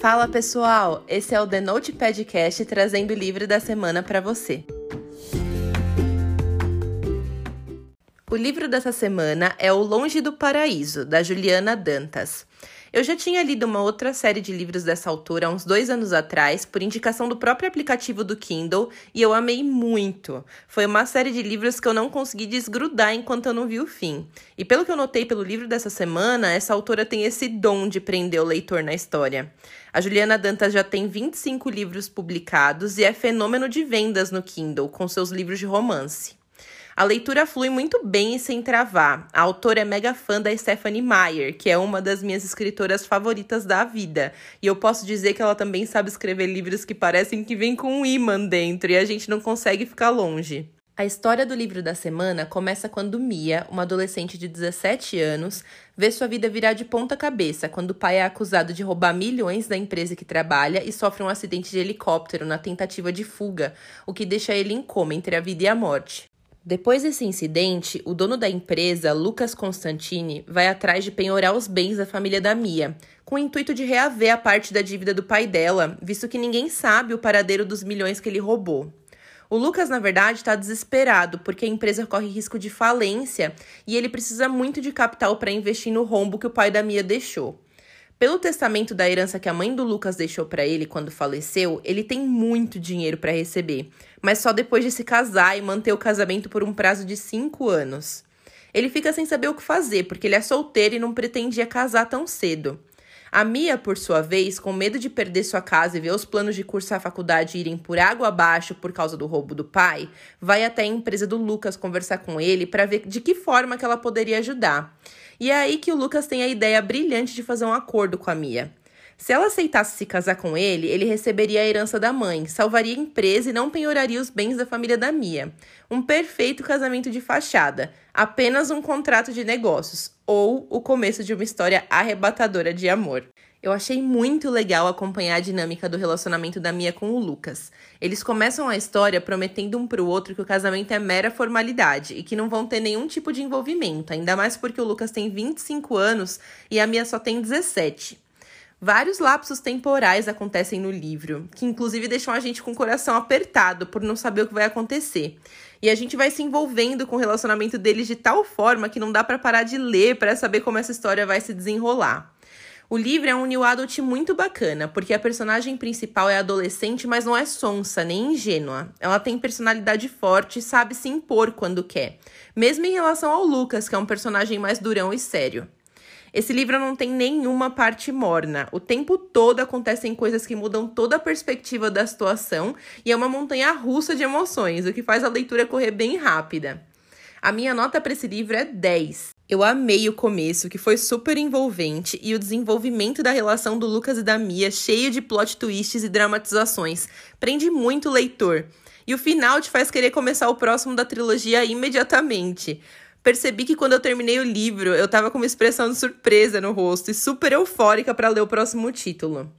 Fala pessoal, esse é o The Note Podcast trazendo o livro da semana para você. O livro dessa semana é O Longe do Paraíso, da Juliana Dantas. Eu já tinha lido uma outra série de livros dessa autora há uns dois anos atrás, por indicação do próprio aplicativo do Kindle, e eu amei muito. Foi uma série de livros que eu não consegui desgrudar enquanto eu não vi o fim. E pelo que eu notei pelo livro dessa semana, essa autora tem esse dom de prender o leitor na história. A Juliana Dantas já tem 25 livros publicados e é fenômeno de vendas no Kindle, com seus livros de romance. A leitura flui muito bem e sem travar. A autora é mega fã da Stephanie Meyer, que é uma das minhas escritoras favoritas da vida. E eu posso dizer que ela também sabe escrever livros que parecem que vêm com um imã dentro e a gente não consegue ficar longe. A história do livro da semana começa quando Mia, uma adolescente de 17 anos, vê sua vida virar de ponta cabeça quando o pai é acusado de roubar milhões da empresa que trabalha e sofre um acidente de helicóptero na tentativa de fuga, o que deixa ele em coma entre a vida e a morte. Depois desse incidente, o dono da empresa, Lucas Constantini, vai atrás de penhorar os bens da família da Mia, com o intuito de reaver a parte da dívida do pai dela, visto que ninguém sabe o paradeiro dos milhões que ele roubou. O Lucas, na verdade, está desesperado porque a empresa corre risco de falência e ele precisa muito de capital para investir no rombo que o pai da Mia deixou. Pelo testamento da herança que a mãe do Lucas deixou para ele quando faleceu, ele tem muito dinheiro para receber, mas só depois de se casar e manter o casamento por um prazo de cinco anos. Ele fica sem saber o que fazer, porque ele é solteiro e não pretendia casar tão cedo. A Mia, por sua vez, com medo de perder sua casa e ver os planos de cursar a faculdade irem por água abaixo por causa do roubo do pai, vai até a empresa do Lucas conversar com ele para ver de que forma que ela poderia ajudar. E é aí que o Lucas tem a ideia brilhante de fazer um acordo com a Mia. Se ela aceitasse se casar com ele, ele receberia a herança da mãe, salvaria a empresa e não penhoraria os bens da família da Mia. Um perfeito casamento de fachada, apenas um contrato de negócios ou o começo de uma história arrebatadora de amor. Eu achei muito legal acompanhar a dinâmica do relacionamento da Mia com o Lucas. Eles começam a história prometendo um pro outro que o casamento é mera formalidade e que não vão ter nenhum tipo de envolvimento, ainda mais porque o Lucas tem 25 anos e a Mia só tem 17. Vários lapsos temporais acontecem no livro, que inclusive deixam a gente com o coração apertado por não saber o que vai acontecer. E a gente vai se envolvendo com o relacionamento deles de tal forma que não dá para parar de ler para saber como essa história vai se desenrolar. O livro é um new adult muito bacana, porque a personagem principal é adolescente, mas não é sonsa nem ingênua. Ela tem personalidade forte e sabe se impor quando quer, mesmo em relação ao Lucas, que é um personagem mais durão e sério. Esse livro não tem nenhuma parte morna. O tempo todo acontecem coisas que mudam toda a perspectiva da situação e é uma montanha russa de emoções, o que faz a leitura correr bem rápida. A minha nota para esse livro é 10. Eu amei o começo, que foi super envolvente, e o desenvolvimento da relação do Lucas e da Mia, cheio de plot twists e dramatizações. Prende muito o leitor. E o final te faz querer começar o próximo da trilogia imediatamente. Percebi que quando eu terminei o livro, eu tava com uma expressão de surpresa no rosto e super eufórica para ler o próximo título.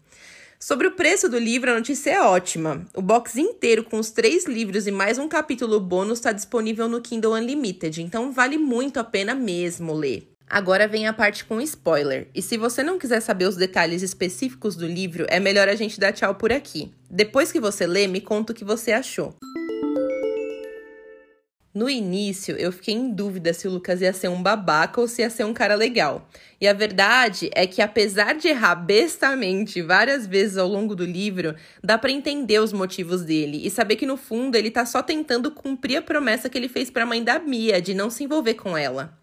Sobre o preço do livro, a notícia é ótima. O box inteiro, com os três livros e mais um capítulo bônus, está disponível no Kindle Unlimited, então vale muito a pena mesmo ler. Agora vem a parte com spoiler. E se você não quiser saber os detalhes específicos do livro, é melhor a gente dar tchau por aqui. Depois que você lê, me conta o que você achou. No início, eu fiquei em dúvida se o Lucas ia ser um babaca ou se ia ser um cara legal. E a verdade é que, apesar de errar bestamente várias vezes ao longo do livro, dá para entender os motivos dele e saber que, no fundo, ele tá só tentando cumprir a promessa que ele fez para a mãe da Mia de não se envolver com ela.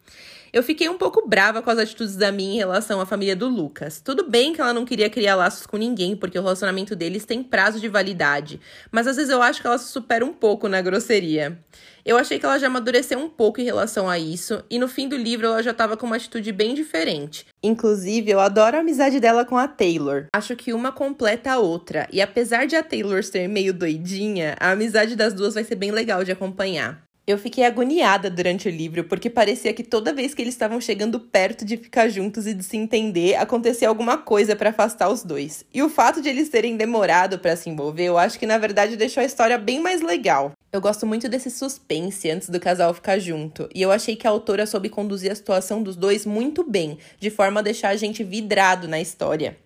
Eu fiquei um pouco brava com as atitudes da minha em relação à família do Lucas. Tudo bem que ela não queria criar laços com ninguém, porque o relacionamento deles tem prazo de validade, mas às vezes eu acho que ela se supera um pouco na grosseria. Eu achei que ela já amadureceu um pouco em relação a isso, e no fim do livro ela já estava com uma atitude bem diferente. Inclusive, eu adoro a amizade dela com a Taylor. Acho que uma completa a outra, e apesar de a Taylor ser meio doidinha, a amizade das duas vai ser bem legal de acompanhar. Eu fiquei agoniada durante o livro, porque parecia que toda vez que eles estavam chegando perto de ficar juntos e de se entender, acontecia alguma coisa para afastar os dois. E o fato de eles terem demorado para se envolver, eu acho que na verdade deixou a história bem mais legal. Eu gosto muito desse suspense antes do casal ficar junto, e eu achei que a autora soube conduzir a situação dos dois muito bem, de forma a deixar a gente vidrado na história.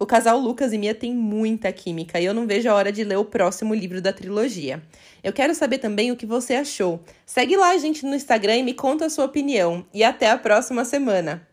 O casal Lucas e Mia tem muita química e eu não vejo a hora de ler o próximo livro da trilogia. Eu quero saber também o que você achou. Segue lá a gente no Instagram e me conta a sua opinião. E até a próxima semana!